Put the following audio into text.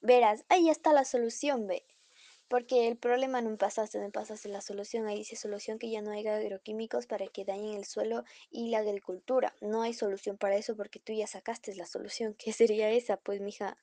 Verás, ahí está la solución, ve. Porque el problema no pasaste, no pasaste la solución. Ahí dice solución que ya no haya agroquímicos para que dañen el suelo y la agricultura. No hay solución para eso porque tú ya sacaste la solución. ¿Qué sería esa, pues, mija?